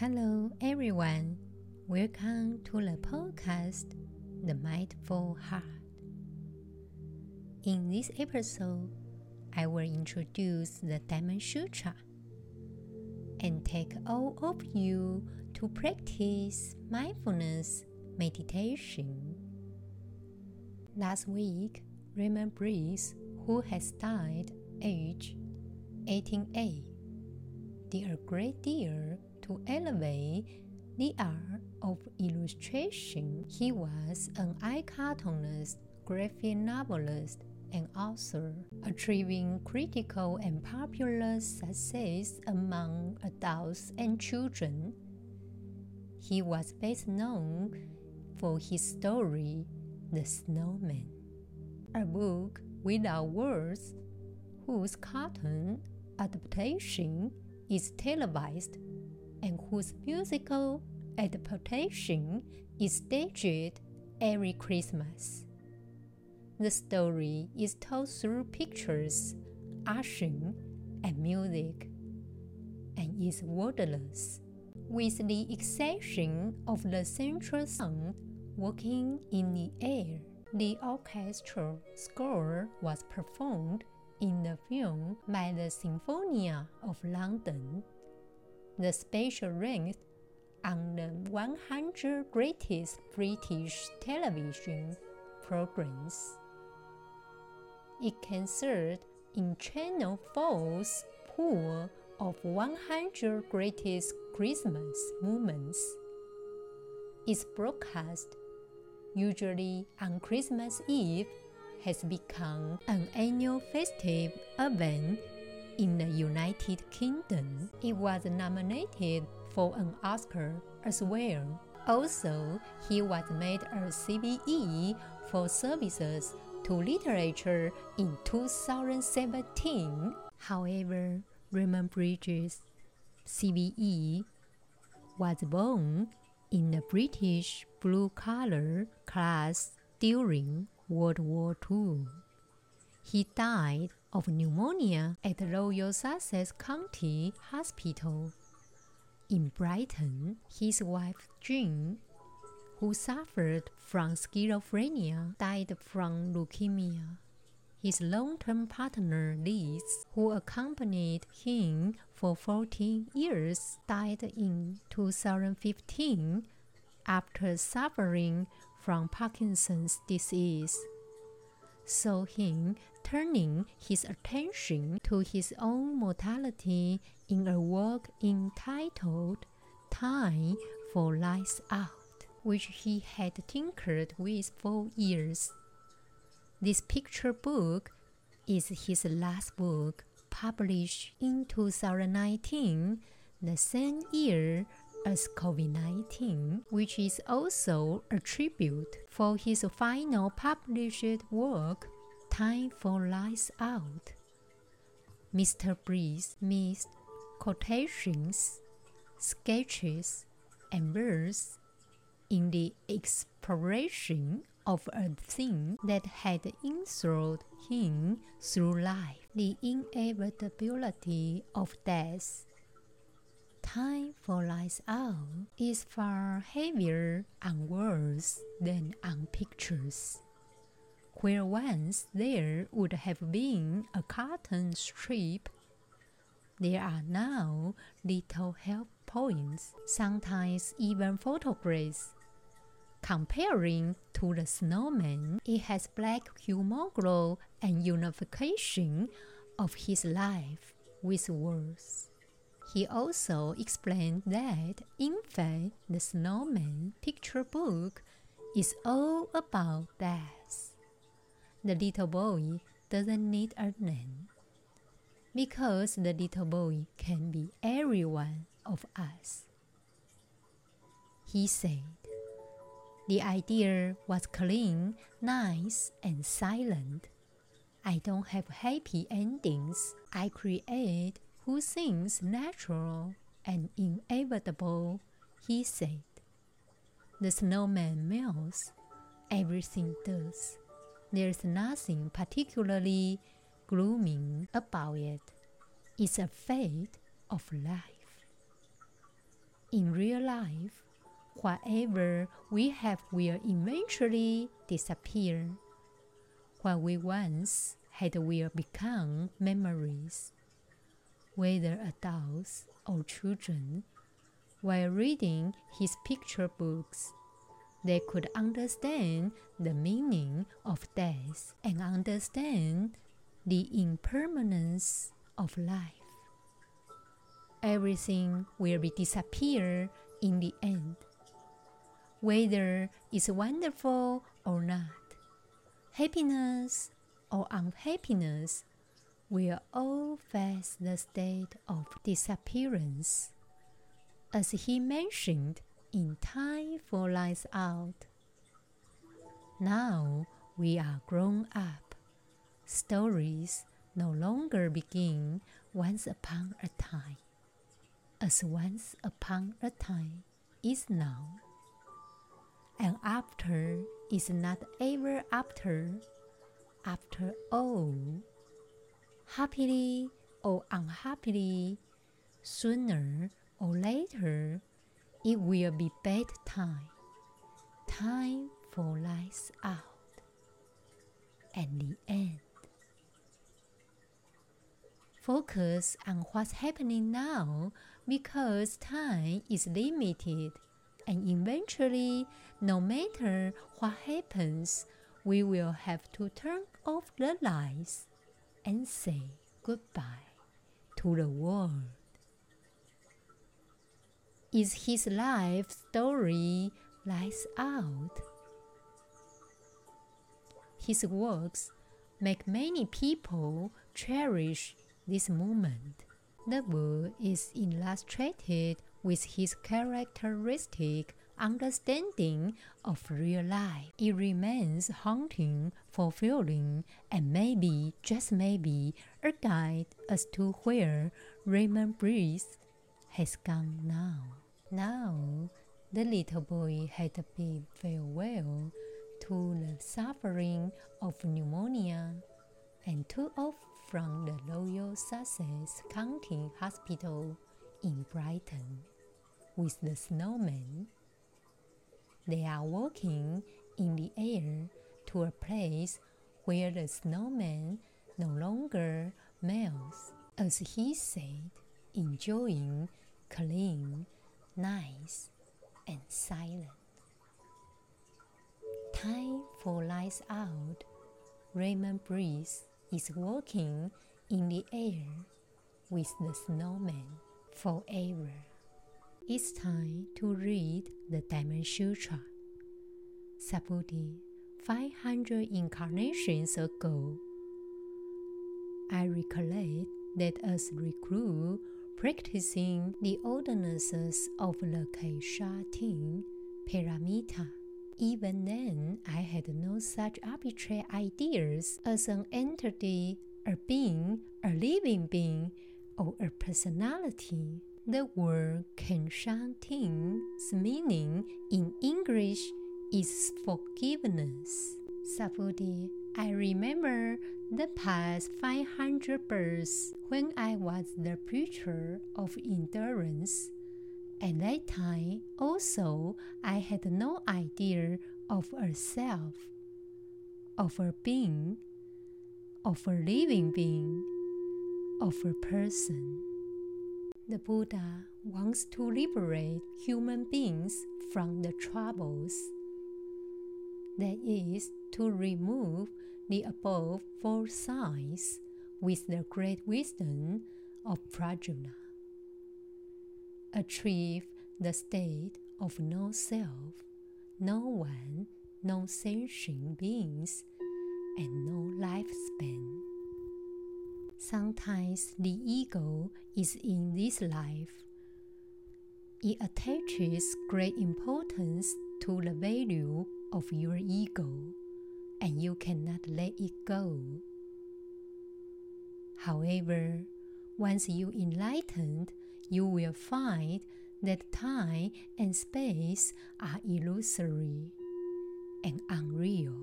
Hello, everyone. Welcome to the podcast, The Mindful Heart. In this episode, I will introduce the Diamond Sutra and take all of you to practice mindfulness meditation. Last week, Raymond Briggs, who has died age 18A, did a great deal to elevate the art of illustration. He was an eye cartoonist, graphic novelist, and author, achieving critical and popular success among adults and children. He was best known for his story, The Snowman, a book without words, whose cartoon adaptation is televised and whose musical adaptation is staged every Christmas. The story is told through pictures, action, and music, and is wordless, with the exception of the central sound walking in the air. The orchestral score was performed in the film by the Sinfonia of London the special ranked on the 100 greatest British television programs. It can serve in Channel 4's pool of 100 greatest Christmas moments. Its broadcast, usually on Christmas Eve, has become an annual festive event in the United Kingdom, it was nominated for an Oscar as well. Also, he was made a CBE for services to literature in 2017. However, Raymond Briggs, CBE, was born in the British blue collar class during World War II. He died of pneumonia at Royal Sussex County Hospital. In Brighton, his wife Jean, who suffered from schizophrenia, died from leukemia. His long term partner Liz, who accompanied him for 14 years, died in 2015 after suffering from Parkinson's disease. So him turning his attention to his own mortality in a work entitled Time for Lights Out, which he had tinkered with for years. This picture book is his last book, published in 2019, the same year as COVID 19, which is also a tribute for his final published work, Time for Lights Out. Mr. Briggs missed quotations, sketches, and verse in the exploration of a thing that had enthralled him through life, the inevitability of death. Time for Lights Out is far heavier on words than on pictures where once there would have been a cotton strip, there are now little help points, sometimes even photographs. Comparing to the snowman, it has black humor and unification of his life with words. He also explained that, in fact, the snowman picture book is all about death the little boy doesn't need a name because the little boy can be every one of us. He said, The idea was clean, nice, and silent. I don't have happy endings. I create who seems natural and inevitable, he said. The snowman melts, everything does. There's nothing particularly gloomy about it. It's a fate of life. In real life, whatever we have will eventually disappear. What we once had will become memories. Whether adults or children, while reading his picture books, they could understand the meaning of death and understand the impermanence of life. Everything will be disappear in the end, whether it's wonderful or not. Happiness or unhappiness will all face the state of disappearance, as he mentioned in Time for Lights Out. Now we are grown up. Stories no longer begin once upon a time, as once upon a time is now. And after is not ever after, after all. Happily or unhappily, sooner or later, it will be bedtime, time. For lights out, and the end. Focus on what's happening now because time is limited, and eventually, no matter what happens, we will have to turn off the lights and say goodbye to the world is his life story lies out. His works make many people cherish this moment. The book is illustrated with his characteristic understanding of real life. It remains haunting, fulfilling, and maybe, just maybe, a guide as to where Raymond Briggs has gone now. Now the little boy had to bid farewell to the suffering of pneumonia and took off from the Royal Sussex County Hospital in Brighton with the snowman. They are walking in the air to a place where the snowman no longer melts, as he said, enjoying clean nice, and silent. Time for lights out. Raymond Briggs is walking in the air with the snowman forever. It's time to read the Diamond Sutra. Subhuti, 500 incarnations ago, I recollect that as recruit practicing the ordinances of the Ting Paramita. Even then, I had no such arbitrary ideas as an entity, a being, a living being, or a personality. The word Kshanti's meaning in English is forgiveness. Subhuti I remember the past 500 births when I was the preacher of endurance. At that time, also, I had no idea of a self, of a being, of a living being, of a person. The Buddha wants to liberate human beings from the troubles. That is, to remove the above four signs with the great wisdom of Prajna. Achieve the state of no self, no one, no sentient beings, and no lifespan. Sometimes the ego is in this life. It attaches great importance to the value of your ego and you cannot let it go. However, once you enlightened, you will find that time and space are illusory and unreal.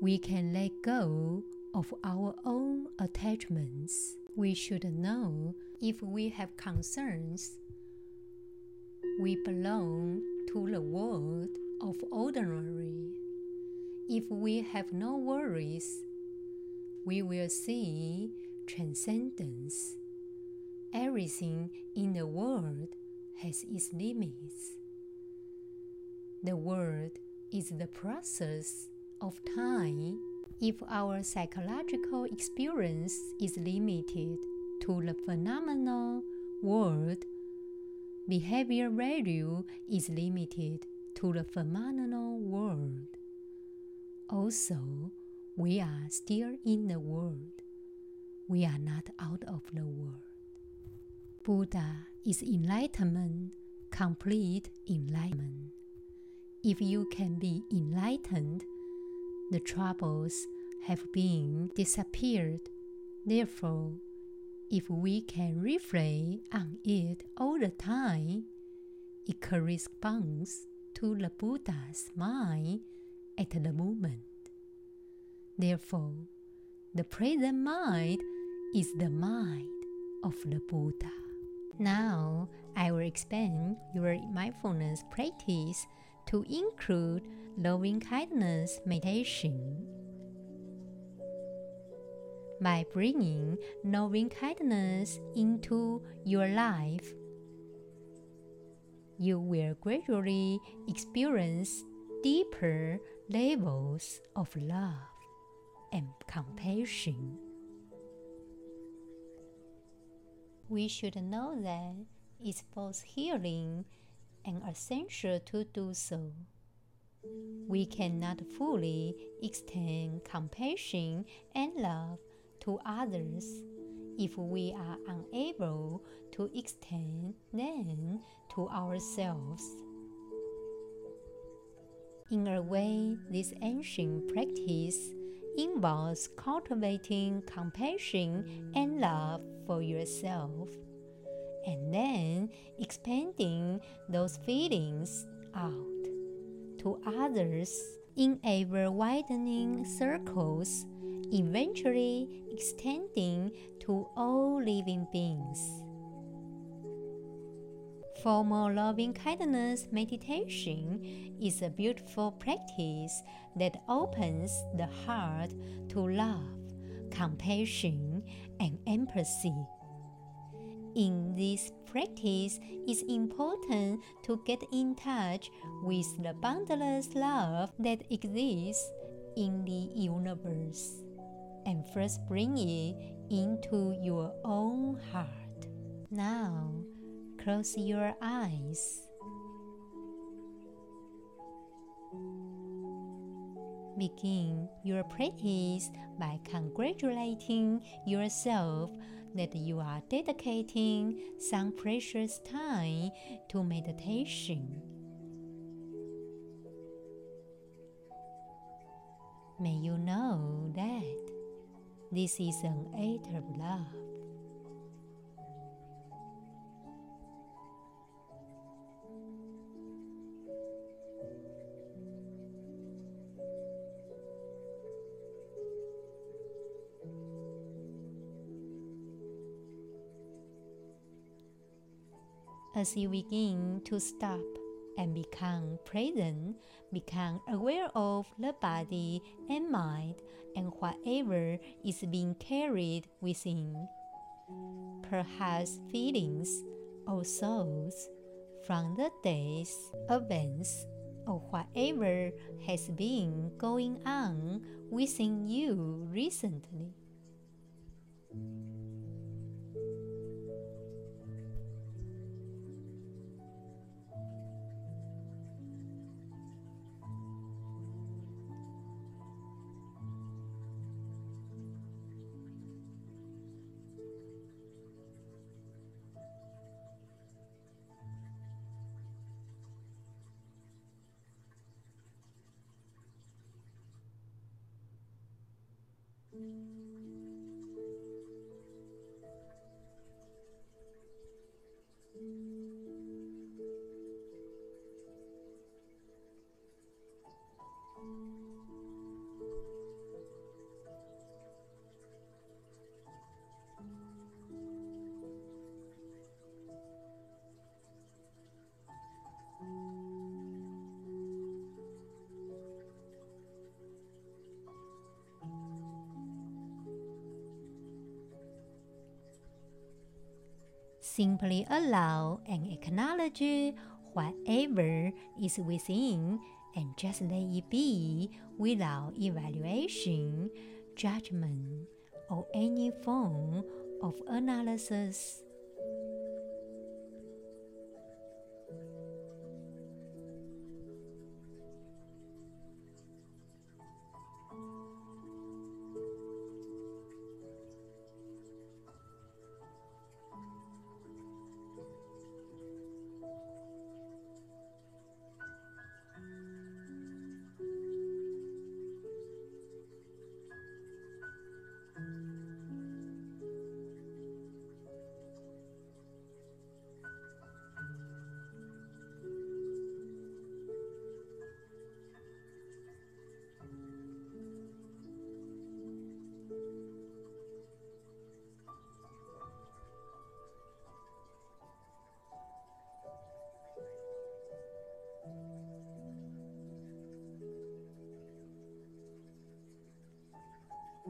We can let go of our own attachments. We should know If we have concerns, we belong the world of ordinary. If we have no worries, we will see transcendence. Everything in the world has its limits. The world is the process of time. If our psychological experience is limited to the phenomenal world, behavior value is limited to the phenomenal world. Also, we are still in the world. We are not out of the world. Buddha is enlightenment, complete enlightenment. If you can be enlightened, the troubles have been disappeared. Therefore, if we can reflect on it all the time, it corresponds to the Buddha's mind at the moment. Therefore, the present mind is the mind of the Buddha. Now, I will expand your mindfulness practice to include loving kindness meditation. By bringing loving kindness into your life, you will gradually experience deeper levels of love and compassion. We should know that it's both healing and essential to do so. We cannot fully extend compassion and love to others if we are unable to extend them to ourselves. In a way, this ancient practice involves cultivating compassion and love for yourself and then expanding those feelings out to others in ever widening circles, eventually extending to all living beings. Formal loving kindness meditation is a beautiful practice that opens the heart to love, compassion, and empathy in this practice, it's important to get in touch with the boundless love that exists in the universe and first bring it into your own heart. Now, close your eyes. Begin your practice by congratulating yourself that you are dedicating some precious time to meditation. May you know that this is an act of love. as you begin to stop and become present, become aware of the body and mind and whatever is being carried within. Perhaps feelings or thoughts from the days, events, or whatever has been going on within you recently. Simply allow and acknowledge whatever is within and just let it be without evaluation, judgment, or any form of analysis.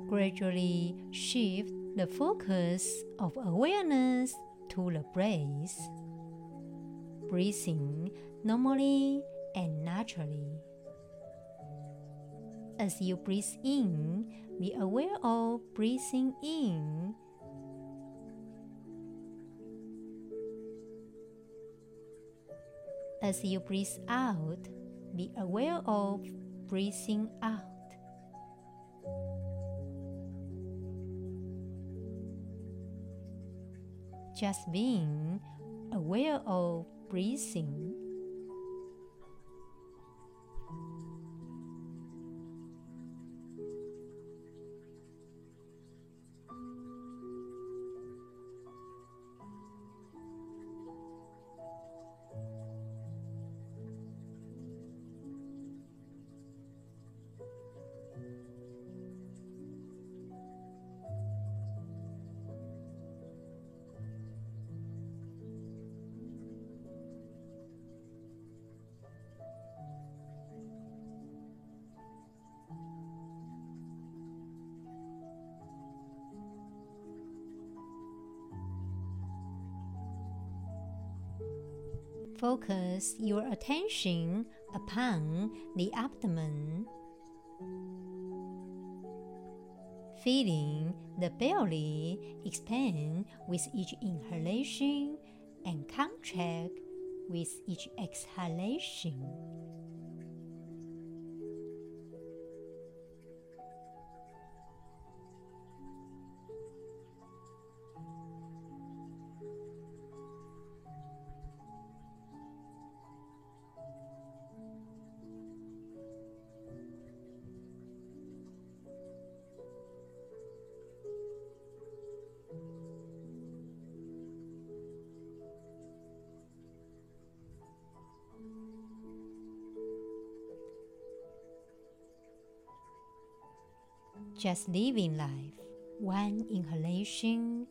Gradually shift the focus of awareness to the breath, breathing normally and naturally. As you breathe in, be aware of breathing in. As you breathe out, be aware of breathing out. Just being aware of breathing. Focus your attention upon the abdomen, feeling the belly expand with each inhalation and contract with each exhalation. Just living life, one inhalation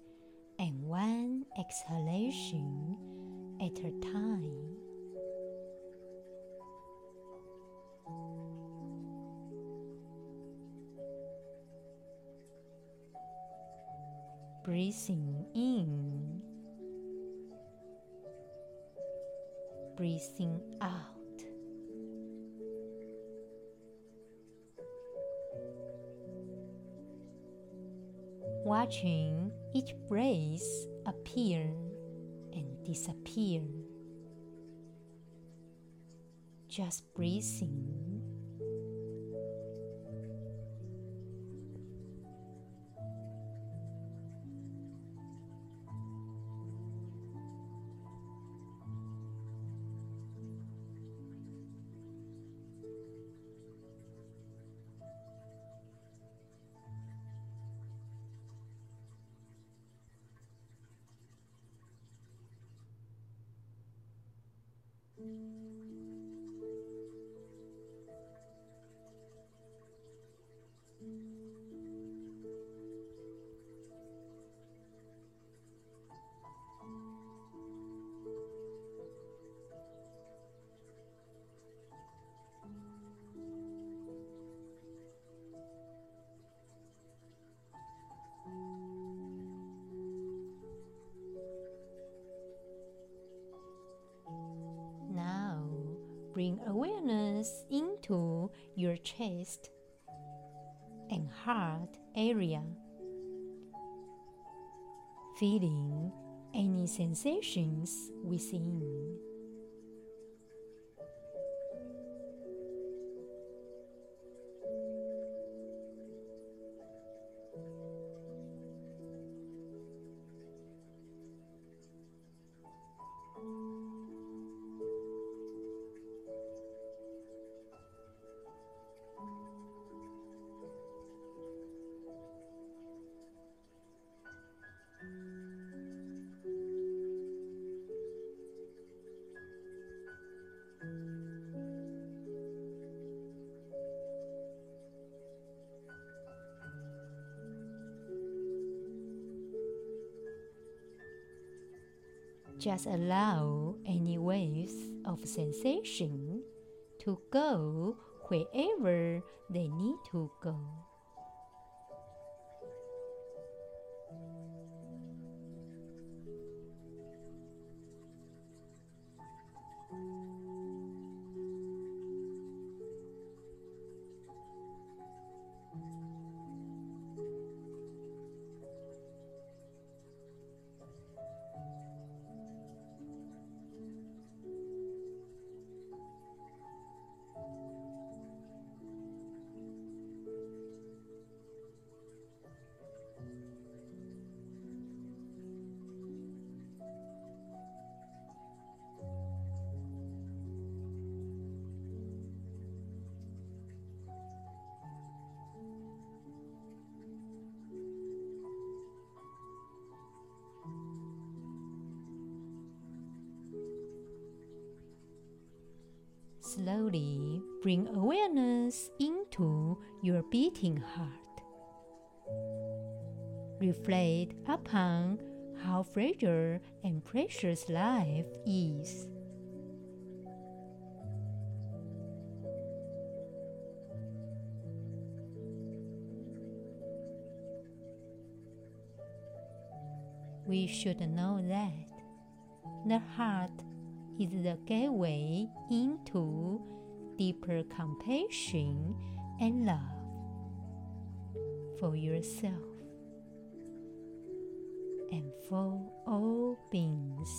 and one exhalation at a time. Breathing in, breathing out. Watching each breath appear and disappear. Just breathing bring awareness into your chest and heart area, feeling any sensations within. Just allow any waves of sensation to go wherever they need to go. Slowly bring awareness into your beating heart. Reflect upon how fragile and precious life is. We should know that the heart is the gateway into deeper compassion and love for yourself and for all beings.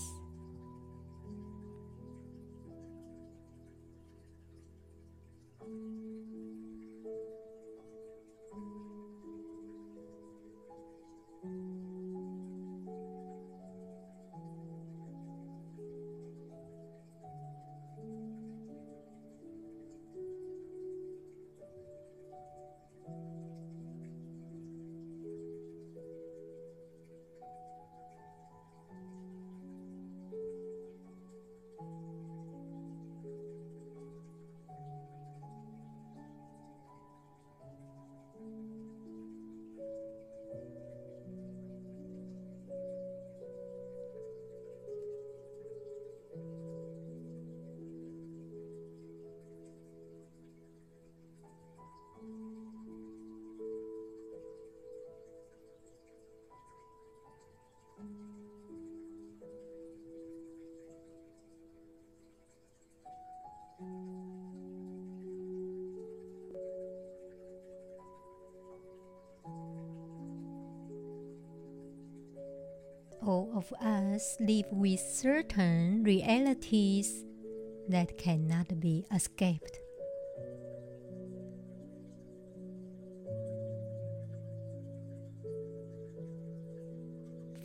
All of us live with certain realities that cannot be escaped.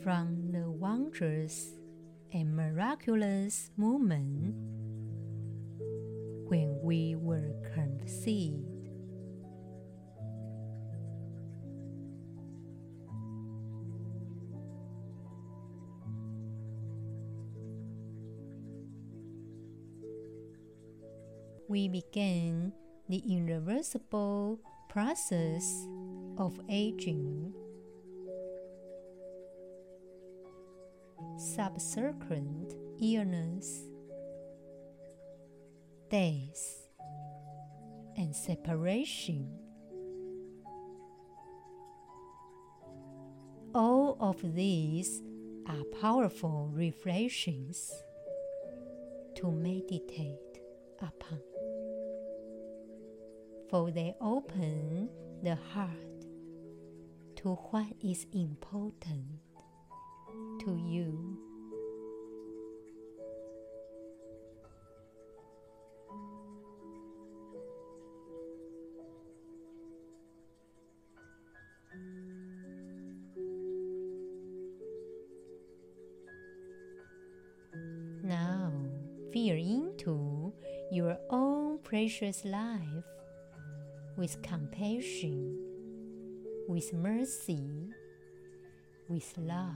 From the wondrous and miraculous moment when we were conceived we begin the irreversible process of aging. Subsequent illness, death, and separation. All of these are powerful reflections to meditate upon. For they open the heart to what is important to you. Now, fear into your own precious life with compassion, with mercy, with love.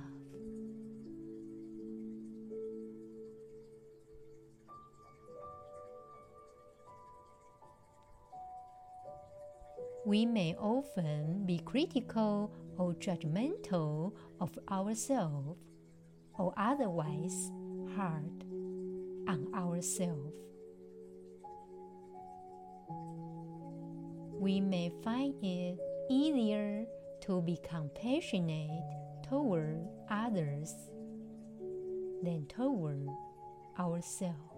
We may often be critical or judgmental of ourselves or otherwise hard on ourselves. We may find it easier to be compassionate toward others than toward ourselves.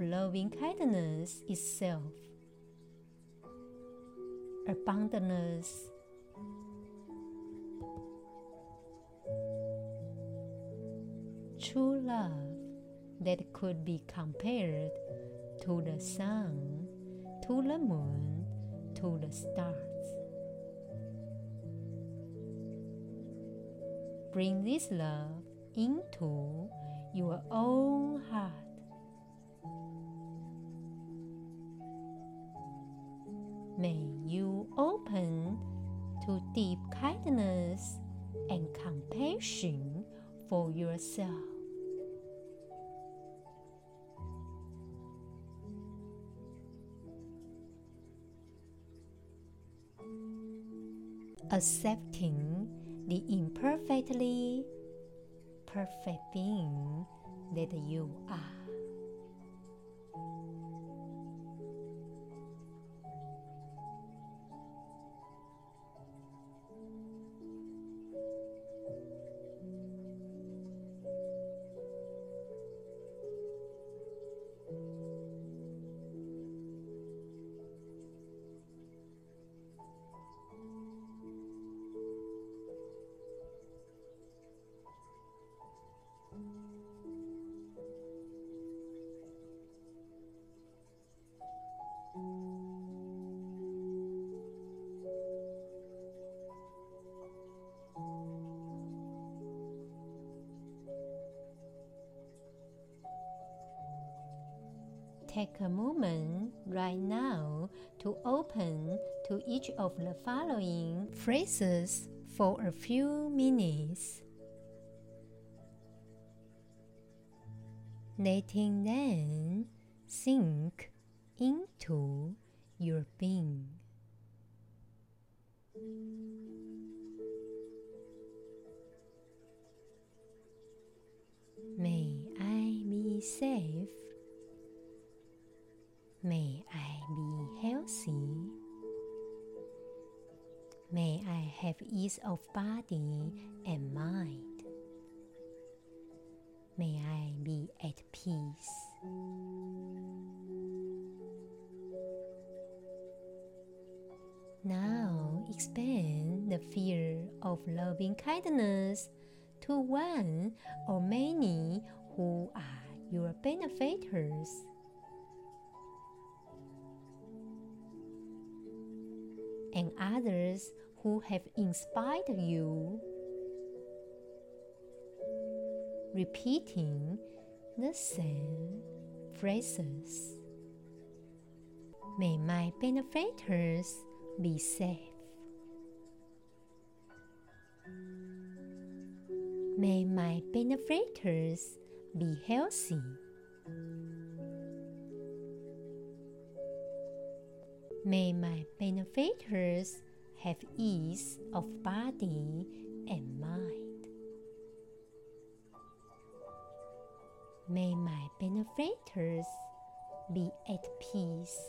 Loving kindness itself. Abundance, true love that could be compared to the sun, to the moon, to the stars. Bring this love into your own heart. May you open to deep kindness and compassion for yourself. Accepting the imperfectly perfect being that you are. Take a moment right now to open to each of the following phrases for a few minutes. Letting them sink into your being. Of body and mind. May I be at peace. Now expand the fear of loving kindness to one or many who are your benefactors. And others who have inspired you. Repeating the same phrases. May my benefactors be safe. May my benefactors be healthy. May my benefactors have ease of body and mind. May my benefactors be at peace.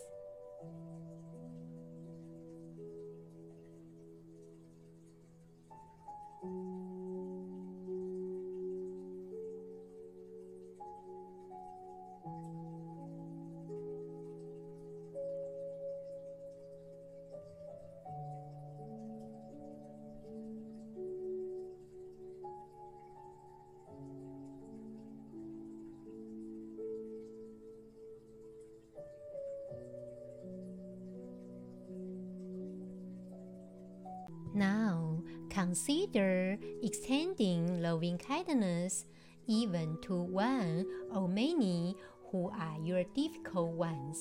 Consider extending loving kindness even to one or many who are your difficult ones.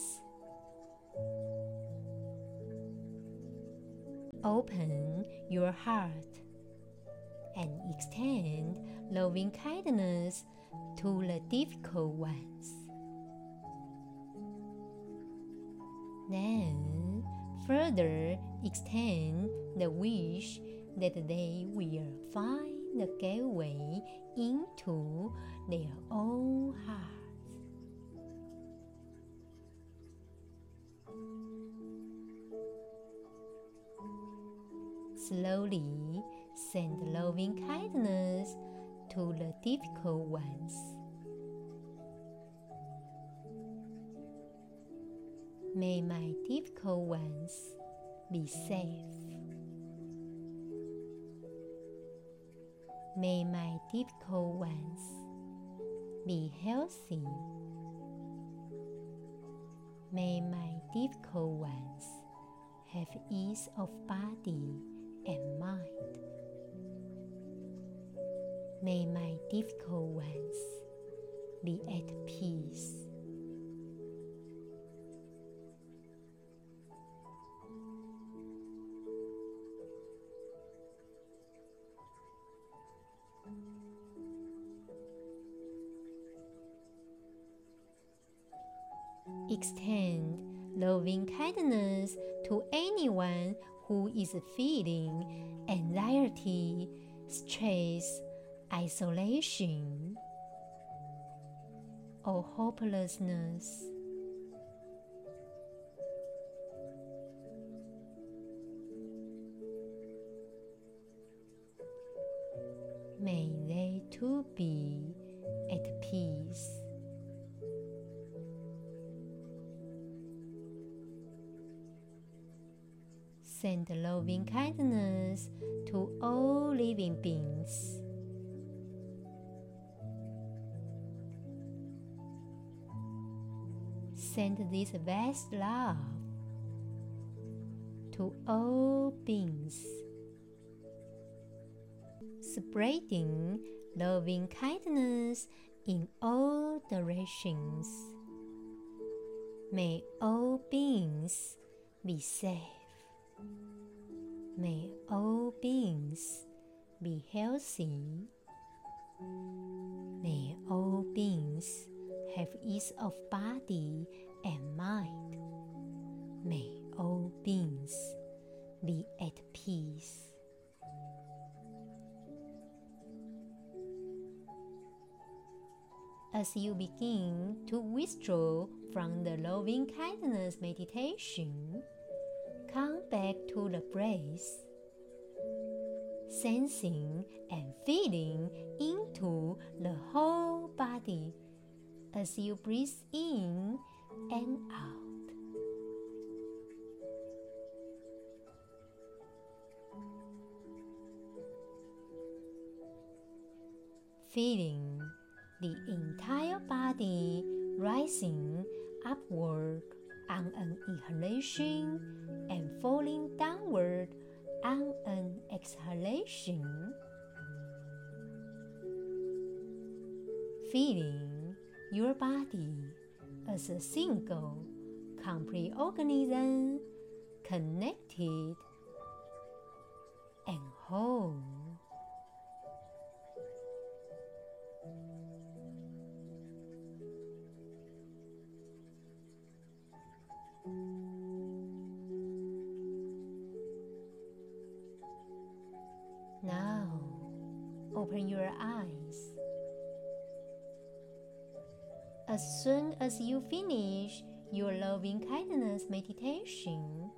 Open your heart and extend loving kindness to the difficult ones. Then further extend the wish that they will find the gateway into their own hearts. Slowly send loving kindness to the difficult ones. May my difficult ones be safe. May my difficult ones be healthy. May my difficult ones have ease of body and mind. May my difficult ones be at peace. Extend loving kindness to anyone who is feeling anxiety, stress, isolation, or hopelessness. May they too be Send loving kindness to all living beings. Send this vast love to all beings, spreading loving kindness in all directions. May all beings be safe. May all beings be healthy. May all beings have ease of body and mind. May all beings be at peace. As you begin to withdraw from the loving kindness meditation, come back to the breath, sensing and feeling into the whole body as you breathe in and out. Feeling the entire body rising upward on an inhalation and falling downward on an exhalation. Feeling your body as a single, complete organism, connected and whole. As soon as you finish your loving kindness meditation,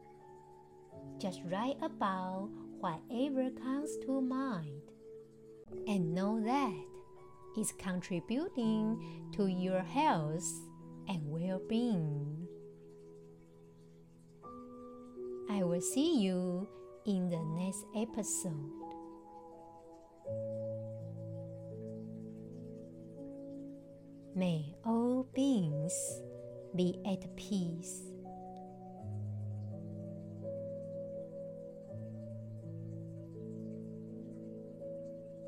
just write about whatever comes to mind and know that it's contributing to your health and well being. I will see you in the next episode. May all beings be at peace.